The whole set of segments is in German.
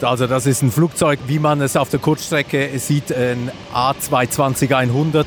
Also das ist ein Flugzeug, wie man es auf der Kurzstrecke sieht, ein A220-100.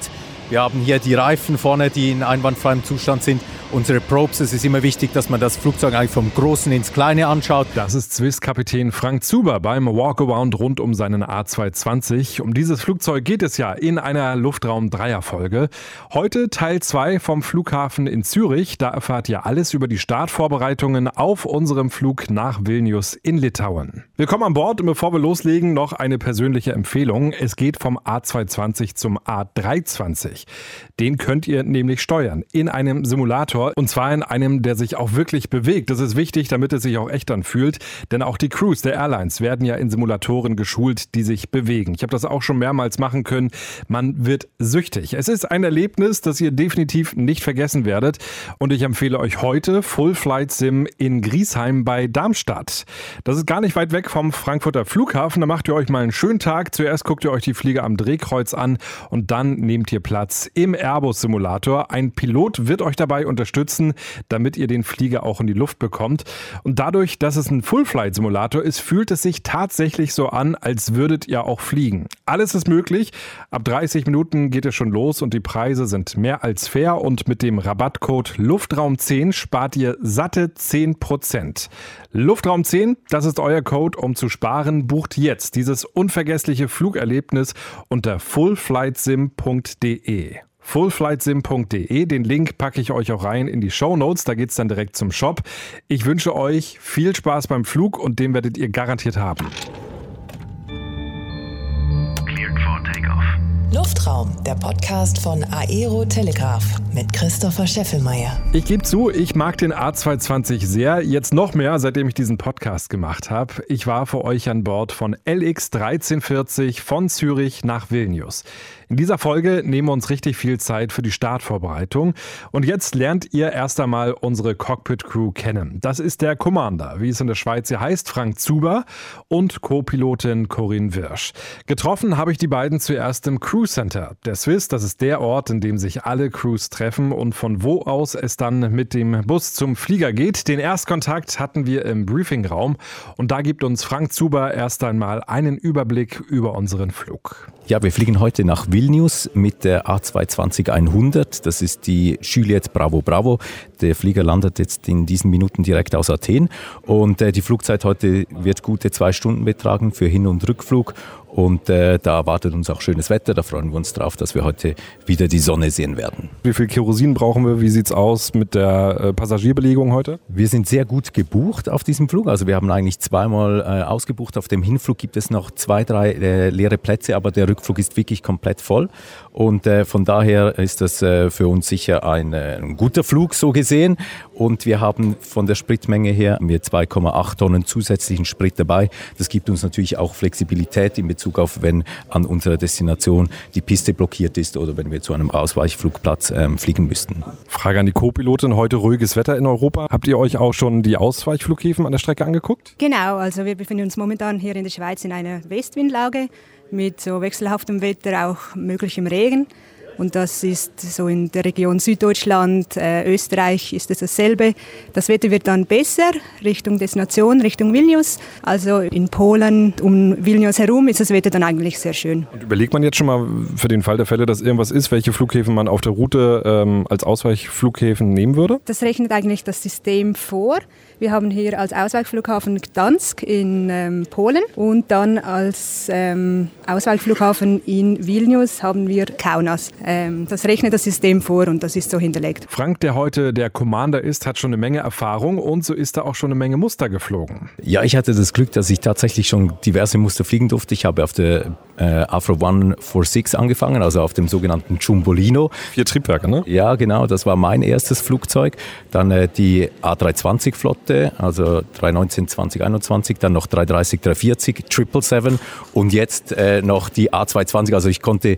Wir haben hier die Reifen vorne, die in einwandfreiem Zustand sind unsere Probes. Es ist immer wichtig, dass man das Flugzeug eigentlich vom Großen ins Kleine anschaut. Das ist Swiss-Kapitän Frank Zuber beim Walkaround rund um seinen A220. Um dieses Flugzeug geht es ja in einer Luftraum-Dreier-Folge. Heute Teil 2 vom Flughafen in Zürich. Da erfahrt ihr alles über die Startvorbereitungen auf unserem Flug nach Vilnius in Litauen. Willkommen an Bord und bevor wir loslegen, noch eine persönliche Empfehlung. Es geht vom A220 zum A320. Den könnt ihr nämlich steuern in einem Simulator Simulator und zwar in einem, der sich auch wirklich bewegt. Das ist wichtig, damit es sich auch echt anfühlt, denn auch die Crews der Airlines werden ja in Simulatoren geschult, die sich bewegen. Ich habe das auch schon mehrmals machen können. Man wird süchtig. Es ist ein Erlebnis, das ihr definitiv nicht vergessen werdet und ich empfehle euch heute Full Flight Sim in Griesheim bei Darmstadt. Das ist gar nicht weit weg vom Frankfurter Flughafen. Da macht ihr euch mal einen schönen Tag. Zuerst guckt ihr euch die Flieger am Drehkreuz an und dann nehmt ihr Platz im Airbus Simulator. Ein Pilot wird euch dabei unterstützen unterstützen, damit ihr den Flieger auch in die Luft bekommt. Und dadurch, dass es ein Full-Flight-Simulator ist, fühlt es sich tatsächlich so an, als würdet ihr auch fliegen. Alles ist möglich. Ab 30 Minuten geht es schon los und die Preise sind mehr als fair. Und mit dem Rabattcode Luftraum10 spart ihr satte 10%. Luftraum10, das ist euer Code, um zu sparen. Bucht jetzt dieses unvergessliche Flugerlebnis unter fullflightsim.de fullflightsim.de. Den Link packe ich euch auch rein in die Show Notes. Da geht es dann direkt zum Shop. Ich wünsche euch viel Spaß beim Flug und den werdet ihr garantiert haben. Luftraum, der Podcast von Aero Telegraph mit Christopher Scheffelmeier. Ich gebe zu, ich mag den A220 sehr. Jetzt noch mehr, seitdem ich diesen Podcast gemacht habe. Ich war für euch an Bord von LX 1340 von Zürich nach Vilnius. In dieser Folge nehmen wir uns richtig viel Zeit für die Startvorbereitung. Und jetzt lernt ihr erst einmal unsere Cockpit-Crew kennen. Das ist der Commander, wie es in der Schweiz hier heißt, Frank Zuber und Co-Pilotin Corinne Wirsch. Getroffen habe ich die beiden zuerst im Crew Center. Der Swiss, das ist der Ort, in dem sich alle Crews treffen und von wo aus es dann mit dem Bus zum Flieger geht. Den Erstkontakt hatten wir im Briefingraum und da gibt uns Frank Zuber erst einmal einen Überblick über unseren Flug. Ja, wir fliegen heute nach Vilnius mit der A220-100. Das ist die Juliette Bravo Bravo. Der Flieger landet jetzt in diesen Minuten direkt aus Athen. Und äh, die Flugzeit heute wird gute zwei Stunden betragen für Hin- und Rückflug. Und äh, da erwartet uns auch schönes Wetter. Da freuen wir uns drauf, dass wir heute wieder die Sonne sehen werden. Wie viel Kerosin brauchen wir? Wie sieht es aus mit der äh, Passagierbelegung heute? Wir sind sehr gut gebucht auf diesem Flug. Also wir haben eigentlich zweimal äh, ausgebucht. Auf dem Hinflug gibt es noch zwei, drei äh, leere Plätze, aber der Rückflug ist wirklich komplett voll. Und äh, von daher ist das äh, für uns sicher ein, ein guter Flug so gesehen. Und wir haben von der Spritmenge her 2,8 Tonnen zusätzlichen Sprit dabei. Das gibt uns natürlich auch Flexibilität in Bezug Bezug auf, wenn an unserer Destination die Piste blockiert ist oder wenn wir zu einem Ausweichflugplatz ähm, fliegen müssten. Frage an die Co-Pilotin, heute ruhiges Wetter in Europa. Habt ihr euch auch schon die Ausweichflughäfen an der Strecke angeguckt? Genau, also wir befinden uns momentan hier in der Schweiz in einer Westwindlage mit so wechselhaftem Wetter, auch möglichem Regen. Und das ist so in der Region Süddeutschland, äh, Österreich ist es dasselbe. Das Wetter wird dann besser Richtung Destination, Richtung Vilnius. Also in Polen um Vilnius herum ist das Wetter dann eigentlich sehr schön. Und überlegt man jetzt schon mal für den Fall der Fälle, dass irgendwas ist, welche Flughäfen man auf der Route ähm, als Ausweichflughäfen nehmen würde? Das rechnet eigentlich das System vor. Wir haben hier als Ausweichflughafen Gdansk in ähm, Polen und dann als ähm, Ausweichflughafen in Vilnius haben wir Kaunas. Ähm, das rechnet das System vor und das ist so hinterlegt. Frank, der heute der Commander ist, hat schon eine Menge Erfahrung und so ist er auch schon eine Menge Muster geflogen. Ja, ich hatte das Glück, dass ich tatsächlich schon diverse Muster fliegen durfte. Ich habe auf der äh, Afro 146 angefangen, also auf dem sogenannten Jumbolino. Vier Triebwerke, ne? Ja, genau, das war mein erstes Flugzeug. Dann äh, die A320-Flotte Produkte, also 319, 2021, dann noch 330, 340, 777 und jetzt äh, noch die A220. Also ich konnte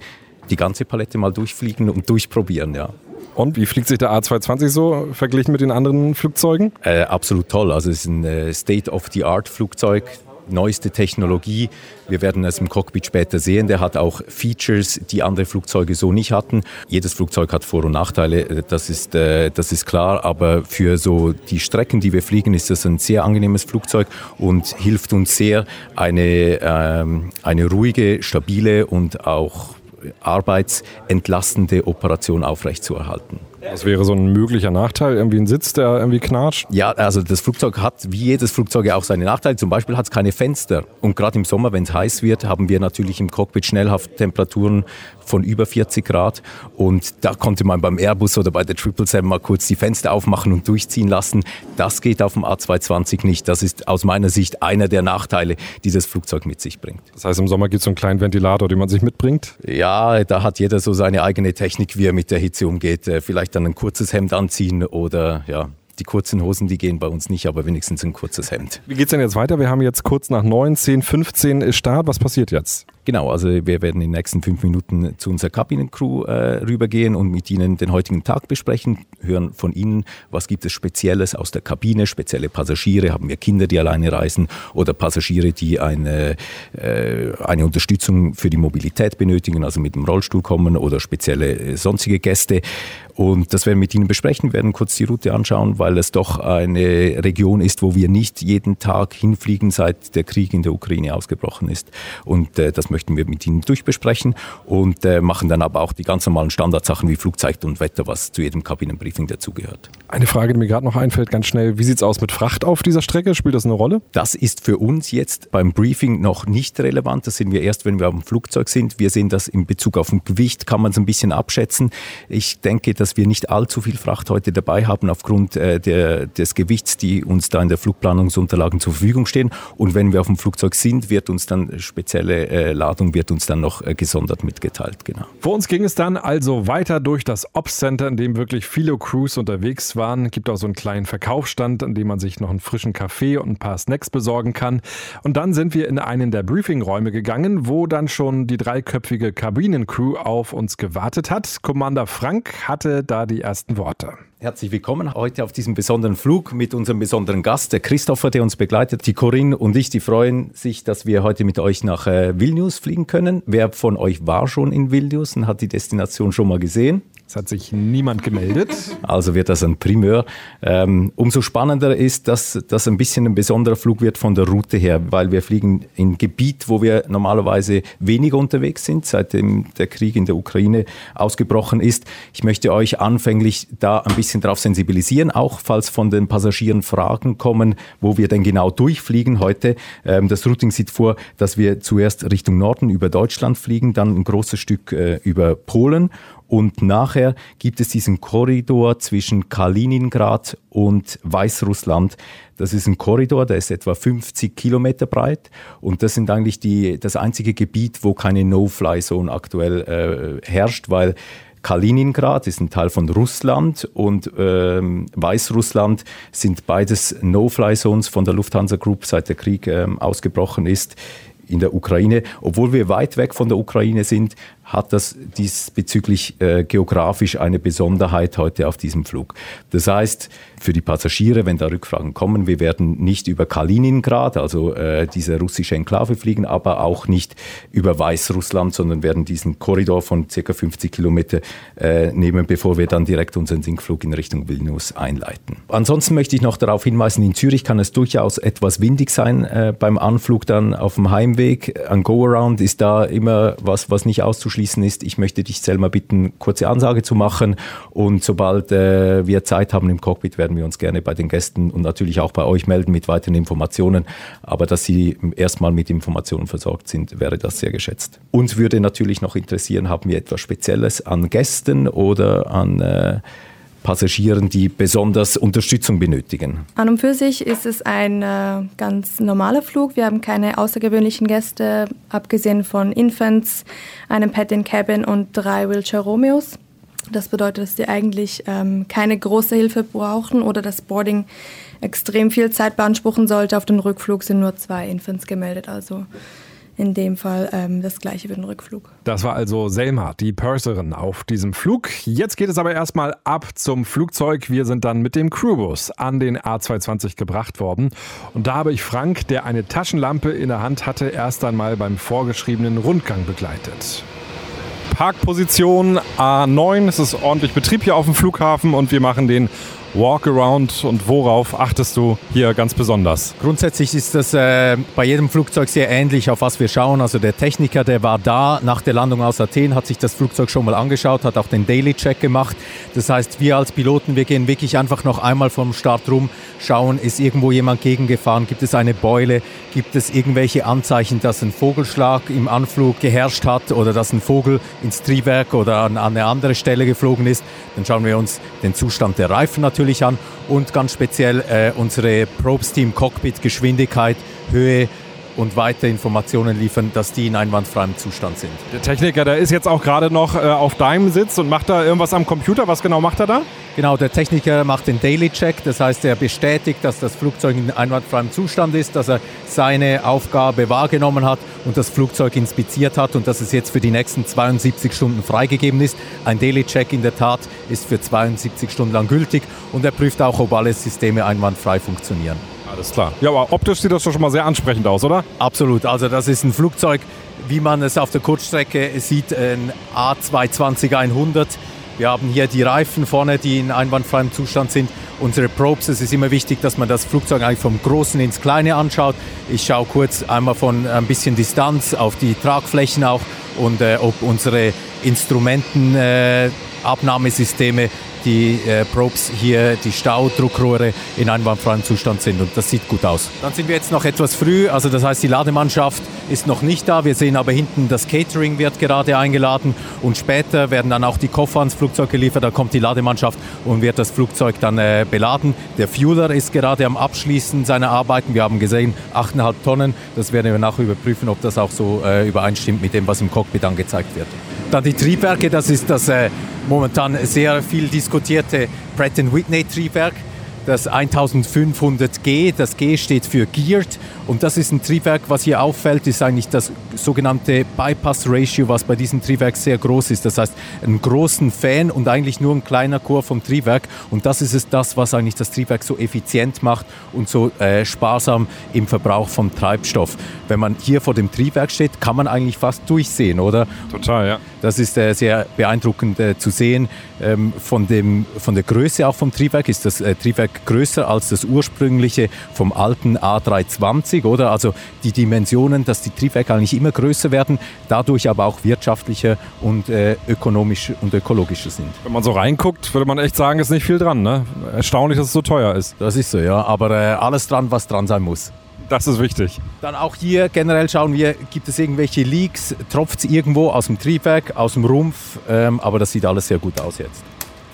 die ganze Palette mal durchfliegen und durchprobieren, ja. Und wie fliegt sich der A220 so verglichen mit den anderen Flugzeugen? Äh, absolut toll. Also es ist ein äh, State-of-the-Art-Flugzeug neueste Technologie. Wir werden es im Cockpit später sehen. Der hat auch Features, die andere Flugzeuge so nicht hatten. Jedes Flugzeug hat Vor- und Nachteile, das ist, äh, das ist klar. Aber für so die Strecken, die wir fliegen, ist das ein sehr angenehmes Flugzeug und hilft uns sehr, eine, ähm, eine ruhige, stabile und auch arbeitsentlastende Operation aufrechtzuerhalten. Das wäre so ein möglicher Nachteil, irgendwie ein Sitz, der irgendwie knatscht? Ja, also das Flugzeug hat wie jedes Flugzeug auch seine Nachteile. Zum Beispiel hat es keine Fenster. Und gerade im Sommer, wenn es heiß wird, haben wir natürlich im Cockpit Schnellhafttemperaturen von über 40 Grad. Und da konnte man beim Airbus oder bei der 777 mal kurz die Fenster aufmachen und durchziehen lassen. Das geht auf dem A220 nicht. Das ist aus meiner Sicht einer der Nachteile, die das Flugzeug mit sich bringt. Das heißt, im Sommer gibt es so einen kleinen Ventilator, den man sich mitbringt? Ja, da hat jeder so seine eigene Technik, wie er mit der Hitze umgeht. Äh, dann ein kurzes Hemd anziehen oder ja, die kurzen Hosen, die gehen bei uns nicht, aber wenigstens ein kurzes Hemd. Wie geht es denn jetzt weiter? Wir haben jetzt kurz nach 9, 10, 15 Start. Was passiert jetzt? Genau, also wir werden in den nächsten fünf Minuten zu unserer Kabinencrew äh, rübergehen und mit ihnen den heutigen Tag besprechen, hören von ihnen, was gibt es Spezielles aus der Kabine, spezielle Passagiere, haben wir Kinder, die alleine reisen oder Passagiere, die eine, äh, eine Unterstützung für die Mobilität benötigen, also mit dem Rollstuhl kommen oder spezielle äh, sonstige Gäste. Und das werden wir mit Ihnen besprechen, werden kurz die Route anschauen, weil es doch eine Region ist, wo wir nicht jeden Tag hinfliegen, seit der Krieg in der Ukraine ausgebrochen ist. Und äh, das möchten wir mit Ihnen durchbesprechen und äh, machen dann aber auch die ganz normalen Standardsachen wie Flugzeit und Wetter, was zu jedem Kabinenbriefing dazugehört. Eine Frage, die mir gerade noch einfällt, ganz schnell. Wie sieht es aus mit Fracht auf dieser Strecke? Spielt das eine Rolle? Das ist für uns jetzt beim Briefing noch nicht relevant. Das sehen wir erst, wenn wir auf dem Flugzeug sind. Wir sehen das in Bezug auf ein Gewicht, kann man es ein bisschen abschätzen. Ich denke, dass wir nicht allzu viel Fracht heute dabei haben aufgrund äh, der, des Gewichts, die uns da in der Flugplanungsunterlagen zur Verfügung stehen. Und wenn wir auf dem Flugzeug sind, wird uns dann spezielle äh, Ladung wird uns dann noch äh, gesondert mitgeteilt. Genau. Vor uns ging es dann also weiter durch das Ops Center, in dem wirklich viele Crews unterwegs waren. Gibt auch so einen kleinen Verkaufsstand, an dem man sich noch einen frischen Kaffee und ein paar Snacks besorgen kann. Und dann sind wir in einen der Briefingräume gegangen, wo dann schon die dreiköpfige Kabinencrew auf uns gewartet hat. Commander Frank hatte da die ersten Worte. Herzlich willkommen heute auf diesem besonderen Flug mit unserem besonderen Gast, der Christopher, der uns begleitet. Die Corinne und ich, die freuen sich, dass wir heute mit euch nach äh, Vilnius fliegen können. Wer von euch war schon in Vilnius und hat die Destination schon mal gesehen? Es hat sich niemand gemeldet. Also wird das ein Primeur. Ähm, umso spannender ist, dass das ein bisschen ein besonderer Flug wird von der Route her, weil wir fliegen in Gebiet, wo wir normalerweise weniger unterwegs sind, seitdem der Krieg in der Ukraine ausgebrochen ist. Ich möchte euch anfänglich da ein bisschen darauf sensibilisieren, auch falls von den Passagieren Fragen kommen, wo wir denn genau durchfliegen heute. Ähm, das Routing sieht vor, dass wir zuerst Richtung Norden über Deutschland fliegen, dann ein großes Stück äh, über Polen und nachher gibt es diesen Korridor zwischen Kaliningrad und Weißrussland. Das ist ein Korridor, der ist etwa 50 Kilometer breit und das sind eigentlich die, das einzige Gebiet, wo keine No-Fly-Zone aktuell äh, herrscht, weil Kaliningrad ist ein Teil von Russland und ähm, Weißrussland sind beides No-Fly-Zones von der Lufthansa Group, seit der Krieg ähm, ausgebrochen ist in der Ukraine. Obwohl wir weit weg von der Ukraine sind, hat das diesbezüglich äh, geografisch eine Besonderheit heute auf diesem Flug. Das heißt, für die Passagiere, wenn da Rückfragen kommen, wir werden nicht über Kaliningrad, also äh, diese russische Enklave fliegen, aber auch nicht über Weißrussland, sondern werden diesen Korridor von circa 50 Kilometer äh, nehmen, bevor wir dann direkt unseren Sinkflug in Richtung Vilnius einleiten. Ansonsten möchte ich noch darauf hinweisen, in Zürich kann es durchaus etwas windig sein äh, beim Anflug dann auf dem Heimweg. Ein Go-Around ist da immer was, was nicht auszuschließen ist. Ich möchte dich selber bitten, kurze Ansage zu machen und sobald äh, wir Zeit haben im Cockpit, werden werden wir uns gerne bei den Gästen und natürlich auch bei euch melden mit weiteren Informationen. Aber dass Sie erstmal mit Informationen versorgt sind, wäre das sehr geschätzt. Uns würde natürlich noch interessieren, haben wir etwas Spezielles an Gästen oder an äh, Passagieren, die besonders Unterstützung benötigen? An und für sich ist es ein äh, ganz normaler Flug. Wir haben keine außergewöhnlichen Gäste, abgesehen von Infants, einem Pet in Cabin und drei Wheelchair Romeos. Das bedeutet, dass die eigentlich ähm, keine große Hilfe brauchen oder das Boarding extrem viel Zeit beanspruchen sollte. Auf dem Rückflug sind nur zwei Infants gemeldet. Also in dem Fall ähm, das gleiche für den Rückflug. Das war also Selma, die Purserin auf diesem Flug. Jetzt geht es aber erstmal ab zum Flugzeug. Wir sind dann mit dem Crewbus an den A220 gebracht worden. Und da habe ich Frank, der eine Taschenlampe in der Hand hatte, erst einmal beim vorgeschriebenen Rundgang begleitet. Parkposition A9. Es ist ordentlich Betrieb hier auf dem Flughafen und wir machen den Walkaround und worauf achtest du hier ganz besonders? Grundsätzlich ist das äh, bei jedem Flugzeug sehr ähnlich, auf was wir schauen. Also der Techniker, der war da nach der Landung aus Athen, hat sich das Flugzeug schon mal angeschaut, hat auch den Daily Check gemacht. Das heißt, wir als Piloten, wir gehen wirklich einfach noch einmal vom Start rum, schauen, ist irgendwo jemand gegengefahren, gibt es eine Beule, gibt es irgendwelche Anzeichen, dass ein Vogelschlag im Anflug geherrscht hat oder dass ein Vogel ins Triebwerk oder an, an eine andere Stelle geflogen ist. Dann schauen wir uns den Zustand der Reifen natürlich natürlich an und ganz speziell äh, unsere Probes Team Cockpit Geschwindigkeit, Höhe und weitere Informationen liefern, dass die in einwandfreiem Zustand sind. Der Techniker, der ist jetzt auch gerade noch äh, auf deinem Sitz und macht da irgendwas am Computer. Was genau macht er da? Genau, der Techniker macht den Daily Check, das heißt, er bestätigt, dass das Flugzeug in einwandfreiem Zustand ist, dass er seine Aufgabe wahrgenommen hat und das Flugzeug inspiziert hat und dass es jetzt für die nächsten 72 Stunden freigegeben ist. Ein Daily Check in der Tat ist für 72 Stunden lang gültig und er prüft auch, ob alle Systeme einwandfrei funktionieren. Alles klar. Ja, aber optisch sieht das doch schon mal sehr ansprechend aus, oder? Absolut. Also das ist ein Flugzeug, wie man es auf der Kurzstrecke sieht, ein A220-100 wir haben hier die Reifen vorne, die in einwandfreiem Zustand sind. Unsere Probes, es ist immer wichtig, dass man das Flugzeug eigentlich vom Großen ins Kleine anschaut. Ich schaue kurz einmal von ein bisschen Distanz auf die Tragflächen auch und äh, ob unsere Instrumentenabnahmesysteme äh, die äh, Probes hier, die Staudruckrohre in einwandfreiem Zustand sind und das sieht gut aus. Dann sind wir jetzt noch etwas früh, also das heißt die Lademannschaft ist noch nicht da. Wir sehen aber hinten, das Catering wird gerade eingeladen und später werden dann auch die Koffer ans Flugzeug geliefert. Da kommt die Lademannschaft und wird das Flugzeug dann äh, beladen. Der Fueler ist gerade am Abschließen seiner Arbeiten. Wir haben gesehen, 8,5 Tonnen. Das werden wir nachher überprüfen, ob das auch so äh, übereinstimmt mit dem, was im Cockpit angezeigt wird. Dann die Triebwerke, das ist das äh, momentan sehr viel diskutierte Pratt Whitney Triebwerk das 1500G. Das G steht für Geared und das ist ein Triebwerk, was hier auffällt, ist eigentlich das sogenannte Bypass Ratio, was bei diesem Triebwerk sehr groß ist. Das heißt, einen großen Fan und eigentlich nur ein kleiner Chor vom Triebwerk und das ist es das, was eigentlich das Triebwerk so effizient macht und so äh, sparsam im Verbrauch vom Treibstoff. Wenn man hier vor dem Triebwerk steht, kann man eigentlich fast durchsehen, oder? Total, ja. Das ist äh, sehr beeindruckend äh, zu sehen. Ähm, von, dem, von der Größe auch vom Triebwerk ist das äh, Triebwerk größer als das ursprüngliche vom alten A320, oder? Also die Dimensionen, dass die Triebwerke eigentlich immer größer werden, dadurch aber auch wirtschaftlicher und äh, ökonomisch und ökologischer sind. Wenn man so reinguckt, würde man echt sagen, ist nicht viel dran. Ne? Erstaunlich, dass es so teuer ist. Das ist so, ja. Aber äh, alles dran, was dran sein muss. Das ist wichtig. Dann auch hier generell schauen wir, gibt es irgendwelche Leaks, tropft es irgendwo aus dem Triebwerk, aus dem Rumpf, ähm, aber das sieht alles sehr gut aus jetzt.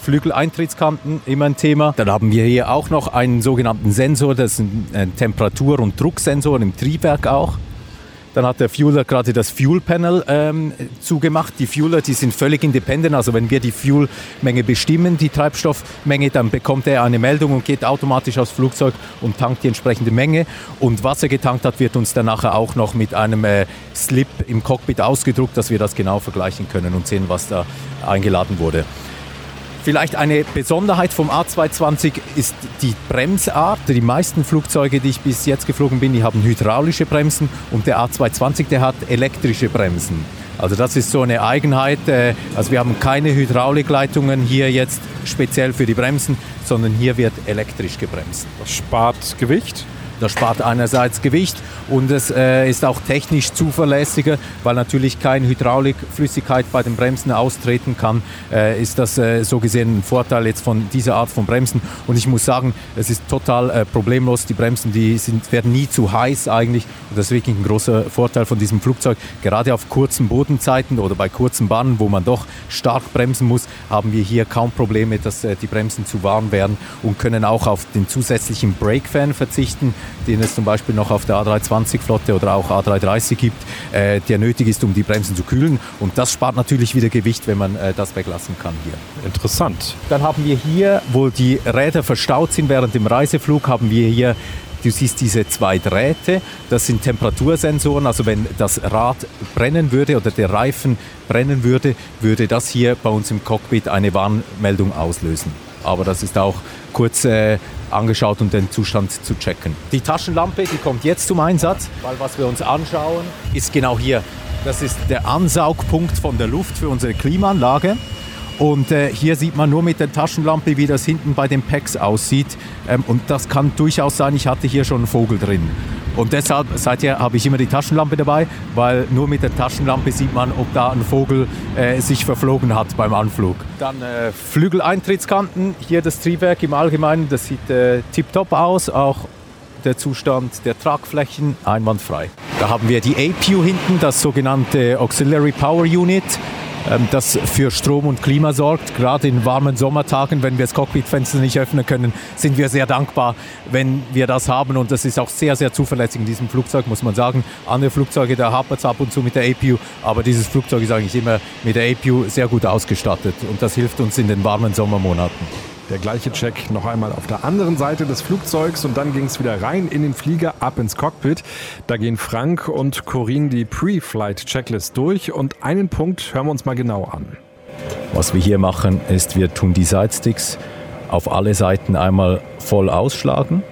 Flügeleintrittskanten, immer ein Thema. Dann haben wir hier auch noch einen sogenannten Sensor, das ist ein Temperatur- und Drucksensor im Triebwerk auch. Dann hat der Fueler gerade das Fuel Panel ähm, zugemacht. Die Fueler, die sind völlig independent. Also wenn wir die Fuelmenge bestimmen, die Treibstoffmenge, dann bekommt er eine Meldung und geht automatisch aufs Flugzeug und tankt die entsprechende Menge. Und was er getankt hat, wird uns dann auch noch mit einem äh, Slip im Cockpit ausgedruckt, dass wir das genau vergleichen können und sehen, was da eingeladen wurde. Vielleicht eine Besonderheit vom A220 ist die Bremsart. Die meisten Flugzeuge, die ich bis jetzt geflogen bin, die haben hydraulische Bremsen und der A220, der hat elektrische Bremsen. Also das ist so eine Eigenheit. Äh, also wir haben keine Hydraulikleitungen hier jetzt speziell für die Bremsen, sondern hier wird elektrisch gebremst. Das spart Gewicht? Das spart einerseits Gewicht und es äh, ist auch technisch zuverlässiger, weil natürlich keine Hydraulikflüssigkeit bei den Bremsen austreten kann, äh, ist das äh, so gesehen ein Vorteil jetzt von dieser Art von Bremsen. Und ich muss sagen, es ist total äh, problemlos. Die Bremsen, die sind, werden nie zu heiß eigentlich. Und das ist wirklich ein großer Vorteil von diesem Flugzeug. Gerade auf kurzen Bodenzeiten oder bei kurzen Bahnen, wo man doch stark bremsen muss, haben wir hier kaum Probleme, dass äh, die Bremsen zu warm werden und können auch auf den zusätzlichen Brake-Fan verzichten den es zum Beispiel noch auf der A320-Flotte oder auch A330 gibt, äh, der nötig ist, um die Bremsen zu kühlen. Und das spart natürlich wieder Gewicht, wenn man äh, das weglassen kann hier. Interessant. Dann haben wir hier, wo die Räder verstaut sind während dem Reiseflug, haben wir hier Du siehst diese zwei Drähte, das sind Temperatursensoren. Also wenn das Rad brennen würde oder der Reifen brennen würde, würde das hier bei uns im Cockpit eine Warnmeldung auslösen. Aber das ist auch kurz äh, angeschaut, um den Zustand zu checken. Die Taschenlampe, die kommt jetzt zum Einsatz, weil was wir uns anschauen, ist genau hier. Das ist der Ansaugpunkt von der Luft für unsere Klimaanlage. Und äh, hier sieht man nur mit der Taschenlampe, wie das hinten bei den Packs aussieht. Ähm, und das kann durchaus sein, ich hatte hier schon einen Vogel drin. Und deshalb, seither habe ich immer die Taschenlampe dabei, weil nur mit der Taschenlampe sieht man, ob da ein Vogel äh, sich verflogen hat beim Anflug. Dann äh, Flügeleintrittskanten, hier das Triebwerk im Allgemeinen, das sieht äh, tiptop aus, auch der Zustand der Tragflächen einwandfrei. Da haben wir die APU hinten, das sogenannte Auxiliary Power Unit. Ähm, das für Strom und Klima sorgt. Gerade in warmen Sommertagen, wenn wir das Cockpitfenster nicht öffnen können, sind wir sehr dankbar, wenn wir das haben. Und das ist auch sehr, sehr zuverlässig in diesem Flugzeug, muss man sagen. Andere Flugzeuge, da hapert es ab und zu mit der APU, aber dieses Flugzeug ist eigentlich immer mit der APU sehr gut ausgestattet. Und das hilft uns in den warmen Sommermonaten. Der gleiche Check noch einmal auf der anderen Seite des Flugzeugs und dann ging es wieder rein in den Flieger, ab ins Cockpit. Da gehen Frank und Corinne die Pre-Flight-Checklist durch und einen Punkt hören wir uns mal genau an. Was wir hier machen, ist, wir tun die Sidesticks auf alle Seiten einmal voll ausschlagen.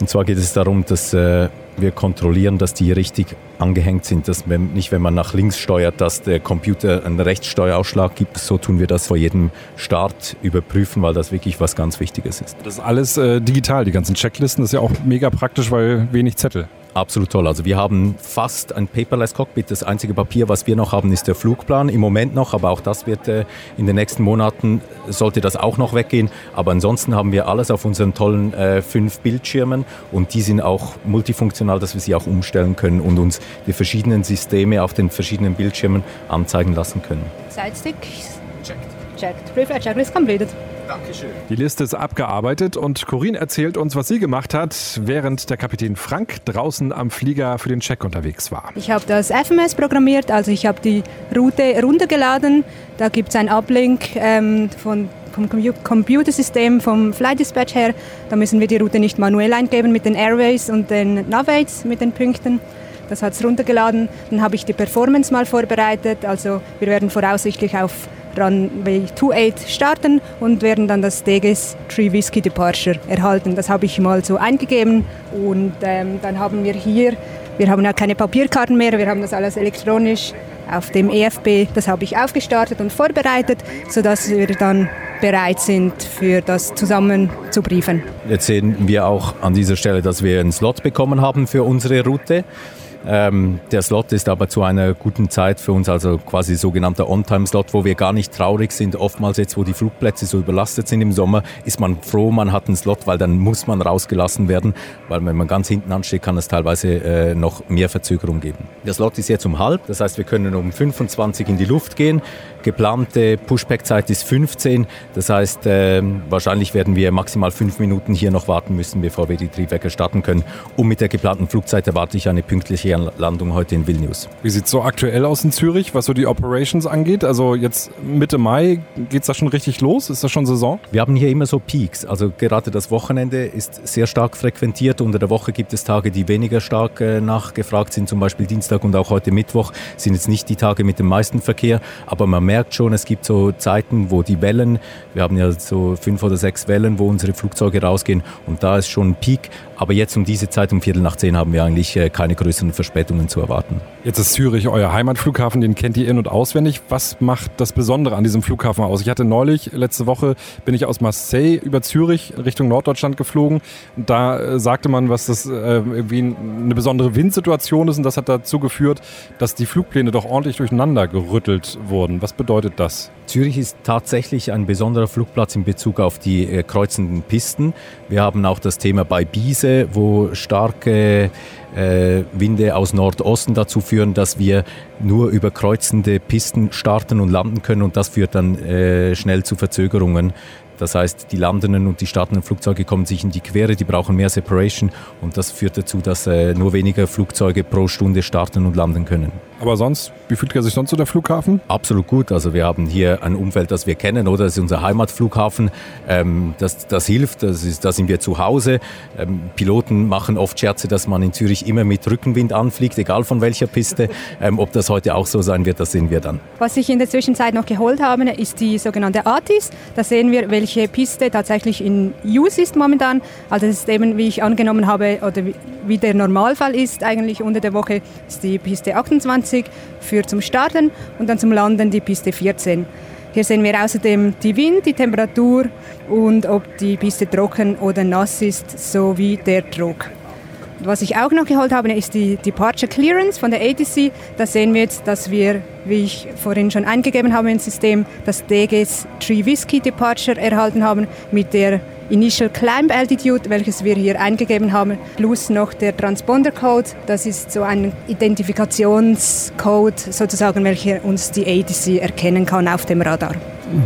Und zwar geht es darum, dass äh, wir kontrollieren, dass die richtig angehängt sind, dass wenn, nicht, wenn man nach links steuert, dass der Computer einen Rechtssteuerausschlag gibt. So tun wir das vor jedem Start überprüfen, weil das wirklich was ganz Wichtiges ist. Das ist alles äh, digital, die ganzen Checklisten. Das ist ja auch mega praktisch, weil wenig Zettel. Absolut toll. Also wir haben fast ein paperless Cockpit. Das einzige Papier, was wir noch haben, ist der Flugplan. Im Moment noch, aber auch das wird äh, in den nächsten Monaten, sollte das auch noch weggehen. Aber ansonsten haben wir alles auf unseren tollen äh, fünf Bildschirmen und die sind auch multifunktional, dass wir sie auch umstellen können und uns die verschiedenen Systeme auf den verschiedenen Bildschirmen anzeigen lassen können. Sidestick. Checked. Checked. Pre-flight checklist completed. Dankeschön. Die Liste ist abgearbeitet und Corinne erzählt uns, was sie gemacht hat, während der Kapitän Frank draußen am Flieger für den Check unterwegs war. Ich habe das FMS programmiert, also ich habe die Route runtergeladen. Da gibt es einen Uplink ähm, von vom Computersystem vom Flight Dispatch her. Da müssen wir die Route nicht manuell eingeben mit den Airways und den Navates mit den Punkten. Das hat es runtergeladen. Dann habe ich die Performance mal vorbereitet. Also wir werden voraussichtlich auf Runway 28 starten und werden dann das Degis Tree Whiskey Departure erhalten. Das habe ich mal so eingegeben und ähm, dann haben wir hier, wir haben ja keine Papierkarten mehr, wir haben das alles elektronisch auf dem EFB. Das habe ich aufgestartet und vorbereitet, sodass wir dann bereit sind, für das zusammen zu briefen. Jetzt sehen wir auch an dieser Stelle, dass wir einen Slot bekommen haben für unsere Route. Ähm, der Slot ist aber zu einer guten Zeit für uns, also quasi sogenannter On-Time-Slot, wo wir gar nicht traurig sind. Oftmals jetzt, wo die Flugplätze so überlastet sind im Sommer, ist man froh, man hat einen Slot, weil dann muss man rausgelassen werden, weil wenn man ganz hinten ansteht, kann es teilweise äh, noch mehr Verzögerung geben. Der Slot ist jetzt um halb, das heißt, wir können um 25 in die Luft gehen. Geplante Pushback-Zeit ist 15, das heißt, äh, wahrscheinlich werden wir maximal fünf Minuten hier noch warten müssen, bevor wir die Triebwerke starten können. Und mit der geplanten Flugzeit erwarte ich eine pünktliche Landung heute in Vilnius. Wie sieht es so aktuell aus in Zürich, was so die Operations angeht? Also jetzt Mitte Mai geht es da schon richtig los? Ist das schon Saison? Wir haben hier immer so Peaks. Also gerade das Wochenende ist sehr stark frequentiert. Unter der Woche gibt es Tage, die weniger stark äh, nachgefragt sind. Zum Beispiel Dienstag und auch heute Mittwoch sind jetzt nicht die Tage mit dem meisten Verkehr. Aber man merkt schon, es gibt so Zeiten, wo die Wellen, wir haben ja so fünf oder sechs Wellen, wo unsere Flugzeuge rausgehen. Und da ist schon ein Peak. Aber jetzt um diese Zeit, um Viertel nach zehn, haben wir eigentlich äh, keine größeren Verspätungen zu erwarten. Jetzt ist Zürich euer Heimatflughafen, den kennt ihr in- und auswendig. Was macht das Besondere an diesem Flughafen aus? Ich hatte neulich, letzte Woche, bin ich aus Marseille über Zürich Richtung Norddeutschland geflogen. Da äh, sagte man, was das äh, irgendwie eine besondere Windsituation ist und das hat dazu geführt, dass die Flugpläne doch ordentlich durcheinander gerüttelt wurden. Was bedeutet das? Zürich ist tatsächlich ein besonderer Flugplatz in Bezug auf die äh, kreuzenden Pisten. Wir haben auch das Thema bei Biese, wo starke äh, Winde aus Nordosten dazu führen, dass wir nur über kreuzende Pisten starten und landen können und das führt dann äh, schnell zu Verzögerungen. Das heißt, die landenden und die startenden Flugzeuge kommen sich in die Quere, die brauchen mehr Separation und das führt dazu, dass äh, nur weniger Flugzeuge pro Stunde starten und landen können. Aber sonst, wie fühlt er sich sonst so der Flughafen? Absolut gut. Also wir haben hier ein Umfeld, das wir kennen, oder? Das ist unser Heimatflughafen. Ähm, das, das hilft, das ist, da sind wir zu Hause. Ähm, Piloten machen oft Scherze, dass man in Zürich immer mit Rückenwind anfliegt, egal von welcher Piste. Ähm, ob das heute auch so sein wird, das sehen wir dann. Was ich in der Zwischenzeit noch geholt habe, ist die sogenannte ATIS. Da sehen wir, welche Piste tatsächlich in Use ist momentan. Also das ist eben, wie ich angenommen habe, oder wie der Normalfall ist eigentlich unter der Woche, ist die Piste 28 20 für zum Starten und dann zum Landen die Piste 14. Hier sehen wir außerdem die Wind, die Temperatur und ob die Piste trocken oder nass ist, sowie der Druck. Was ich auch noch geholt habe, ist die Departure Clearance von der ATC. Da sehen wir jetzt, dass wir, wie ich vorhin schon eingegeben habe ins System, das DGS Tree Whiskey Departure erhalten haben mit der Initial Climb Altitude, welches wir hier eingegeben haben, plus noch der Transponder Code. Das ist so ein Identifikationscode sozusagen, welcher uns die ATC erkennen kann auf dem Radar.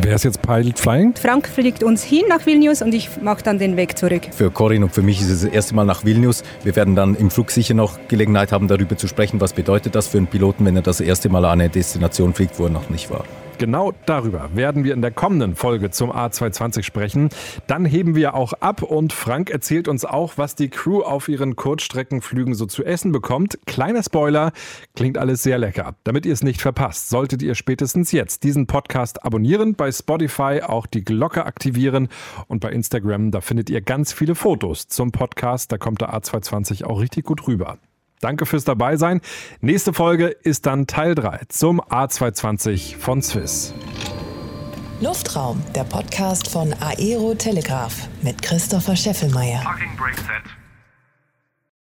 Wer ist jetzt Pilot Flying? Frank fliegt uns hin nach Vilnius und ich mache dann den Weg zurück. Für Corinne und für mich ist es das erste Mal nach Vilnius. Wir werden dann im Flug sicher noch Gelegenheit haben, darüber zu sprechen, was bedeutet das für einen Piloten, wenn er das erste Mal an eine Destination fliegt, wo er noch nicht war. Genau darüber werden wir in der kommenden Folge zum A220 sprechen. Dann heben wir auch ab und Frank erzählt uns auch, was die Crew auf ihren Kurzstreckenflügen so zu essen bekommt. Kleiner Spoiler, klingt alles sehr lecker. Damit ihr es nicht verpasst, solltet ihr spätestens jetzt diesen Podcast abonnieren, bei Spotify auch die Glocke aktivieren und bei Instagram, da findet ihr ganz viele Fotos zum Podcast. Da kommt der A220 auch richtig gut rüber. Danke fürs Dabeisein. Nächste Folge ist dann Teil 3 zum A220 von Swiss. Luftraum, der Podcast von Aero Telegraph mit Christopher Scheffelmeier.